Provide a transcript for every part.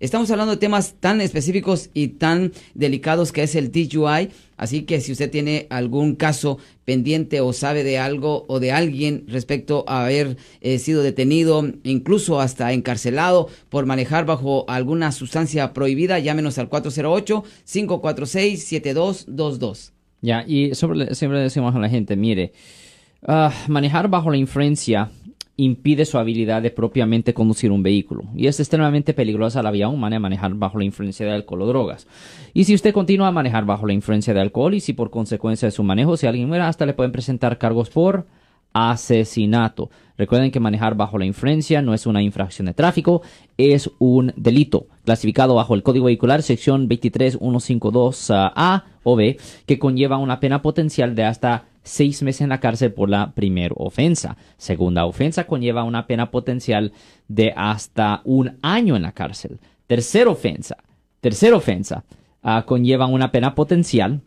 Estamos hablando de temas tan específicos y tan delicados que es el DUI. Así que si usted tiene algún caso pendiente o sabe de algo o de alguien respecto a haber eh, sido detenido, incluso hasta encarcelado por manejar bajo alguna sustancia prohibida, llámenos al 408-546-7222. Ya, y sobre, siempre decimos a la gente, mire, ah, manejar bajo la influencia impide su habilidad de propiamente conducir un vehículo y es extremadamente peligrosa la vía humana manejar bajo la influencia de alcohol o drogas. Y si usted continúa a manejar bajo la influencia de alcohol y si por consecuencia de su manejo, si alguien muere, hasta le pueden presentar cargos por asesinato. Recuerden que manejar bajo la influencia no es una infracción de tráfico, es un delito clasificado bajo el Código Vehicular sección 23152A o B, que conlleva una pena potencial de hasta seis meses en la cárcel por la primera ofensa. Segunda ofensa conlleva una pena potencial de hasta un año en la cárcel. Tercera ofensa, tercera ofensa ah, conlleva una pena potencial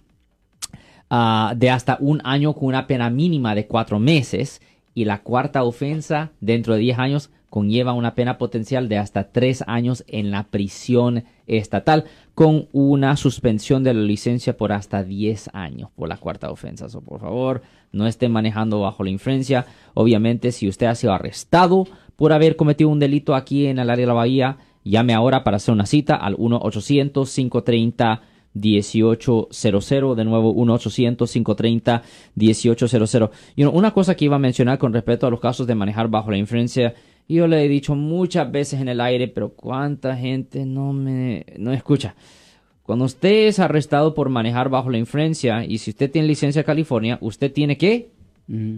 ah, de hasta un año con una pena mínima de cuatro meses. Y la cuarta ofensa, dentro de diez años, conlleva una pena potencial de hasta tres años en la prisión estatal con una suspensión de la licencia por hasta 10 años por la cuarta ofensa. So, por favor, no estén manejando bajo la influencia. Obviamente, si usted ha sido arrestado por haber cometido un delito aquí en el área de la Bahía, llame ahora para hacer una cita al 1-800-530. 1800, de nuevo 1-800-530-1800. Y una cosa que iba a mencionar con respecto a los casos de manejar bajo la influencia yo le he dicho muchas veces en el aire, pero cuánta gente no me no escucha. Cuando usted es arrestado por manejar bajo la influencia y si usted tiene licencia de California, usted tiene que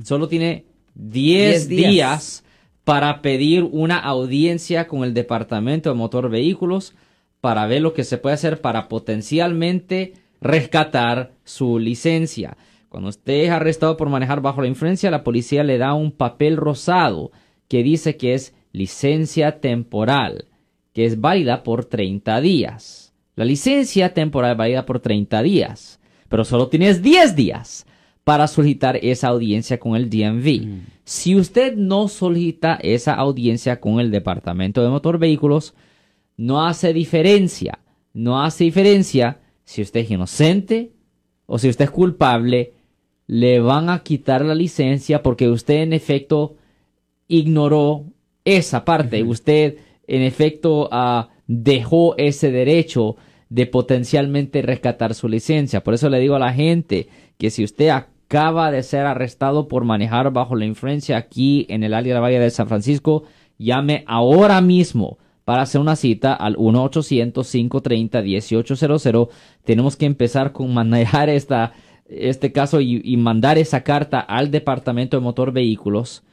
solo tiene 10 días. para pedir una audiencia con el Departamento de Motor Vehículos para ver lo que se puede hacer para potencialmente rescatar su licencia. Cuando usted es arrestado por manejar bajo la influencia, la policía le da un papel rosado que dice que es licencia temporal, que es válida por 30 días. La licencia temporal válida por 30 días, pero solo tienes 10 días para solicitar esa audiencia con el DMV. Mm. Si usted no solicita esa audiencia con el Departamento de Motor Vehículos, no hace diferencia. No hace diferencia si usted es inocente o si usted es culpable. Le van a quitar la licencia porque usted en efecto ignoró esa parte. Usted, en efecto, uh, dejó ese derecho de potencialmente rescatar su licencia. Por eso le digo a la gente que si usted acaba de ser arrestado por manejar bajo la influencia aquí en el área de la Valle de San Francisco, llame ahora mismo para hacer una cita al 1-800-530-1800. Tenemos que empezar con manejar esta, este caso y, y mandar esa carta al Departamento de Motor Vehículos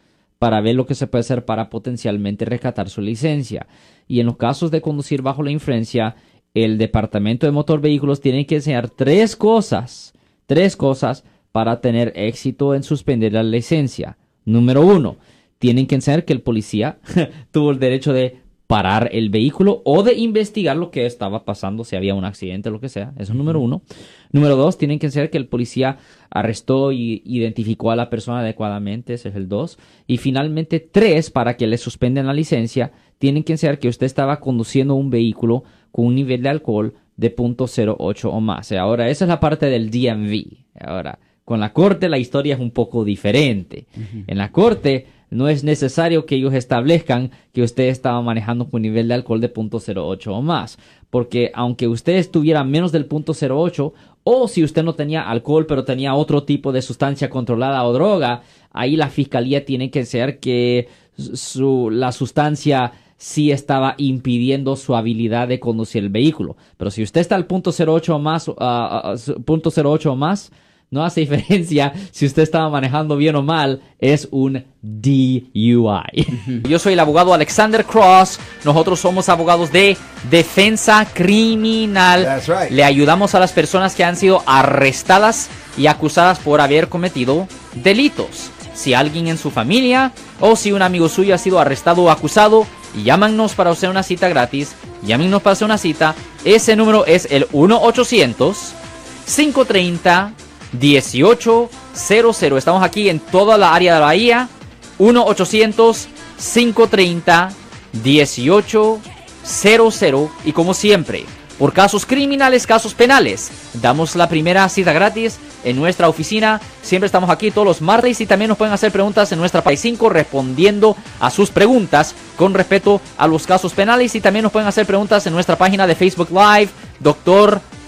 para ver lo que se puede hacer para potencialmente rescatar su licencia. Y en los casos de conducir bajo la influencia, el Departamento de Motor Vehículos tiene que enseñar tres cosas, tres cosas para tener éxito en suspender la licencia. Número uno, tienen que enseñar que el policía tuvo el derecho de parar el vehículo o de investigar lo que estaba pasando, si había un accidente o lo que sea. Eso es número uno. Número dos, tienen que ser que el policía arrestó y identificó a la persona adecuadamente. Ese es el dos. Y finalmente, tres, para que le suspenden la licencia, tienen que ser que usted estaba conduciendo un vehículo con un nivel de alcohol de .08 o más. Ahora, esa es la parte del DMV. Ahora, con la corte la historia es un poco diferente. En la corte no es necesario que ellos establezcan que usted estaba manejando con un nivel de alcohol de .08 o más, porque aunque usted estuviera menos del .08 o si usted no tenía alcohol pero tenía otro tipo de sustancia controlada o droga, ahí la fiscalía tiene que ser que su, la sustancia sí estaba impidiendo su habilidad de conducir el vehículo. Pero si usted está al .08 o más, uh, .08 o más, no hace diferencia si usted estaba manejando bien o mal, es un DUI. Yo soy el abogado Alexander Cross, nosotros somos abogados de defensa criminal. Le ayudamos a las personas que han sido arrestadas y acusadas por haber cometido delitos. Si alguien en su familia o si un amigo suyo ha sido arrestado o acusado, llámanos para hacer una cita gratis. Llámenos para hacer una cita. Ese número es el 1 800 530 1800. Estamos aquí en toda la área de Bahía. 1-800-530-1800. y como siempre, por casos criminales, casos penales. Damos la primera cita gratis en nuestra oficina. Siempre estamos aquí todos los martes y también nos pueden hacer preguntas en nuestra página 5 respondiendo a sus preguntas con respecto a los casos penales y también nos pueden hacer preguntas en nuestra página de Facebook Live. Doctor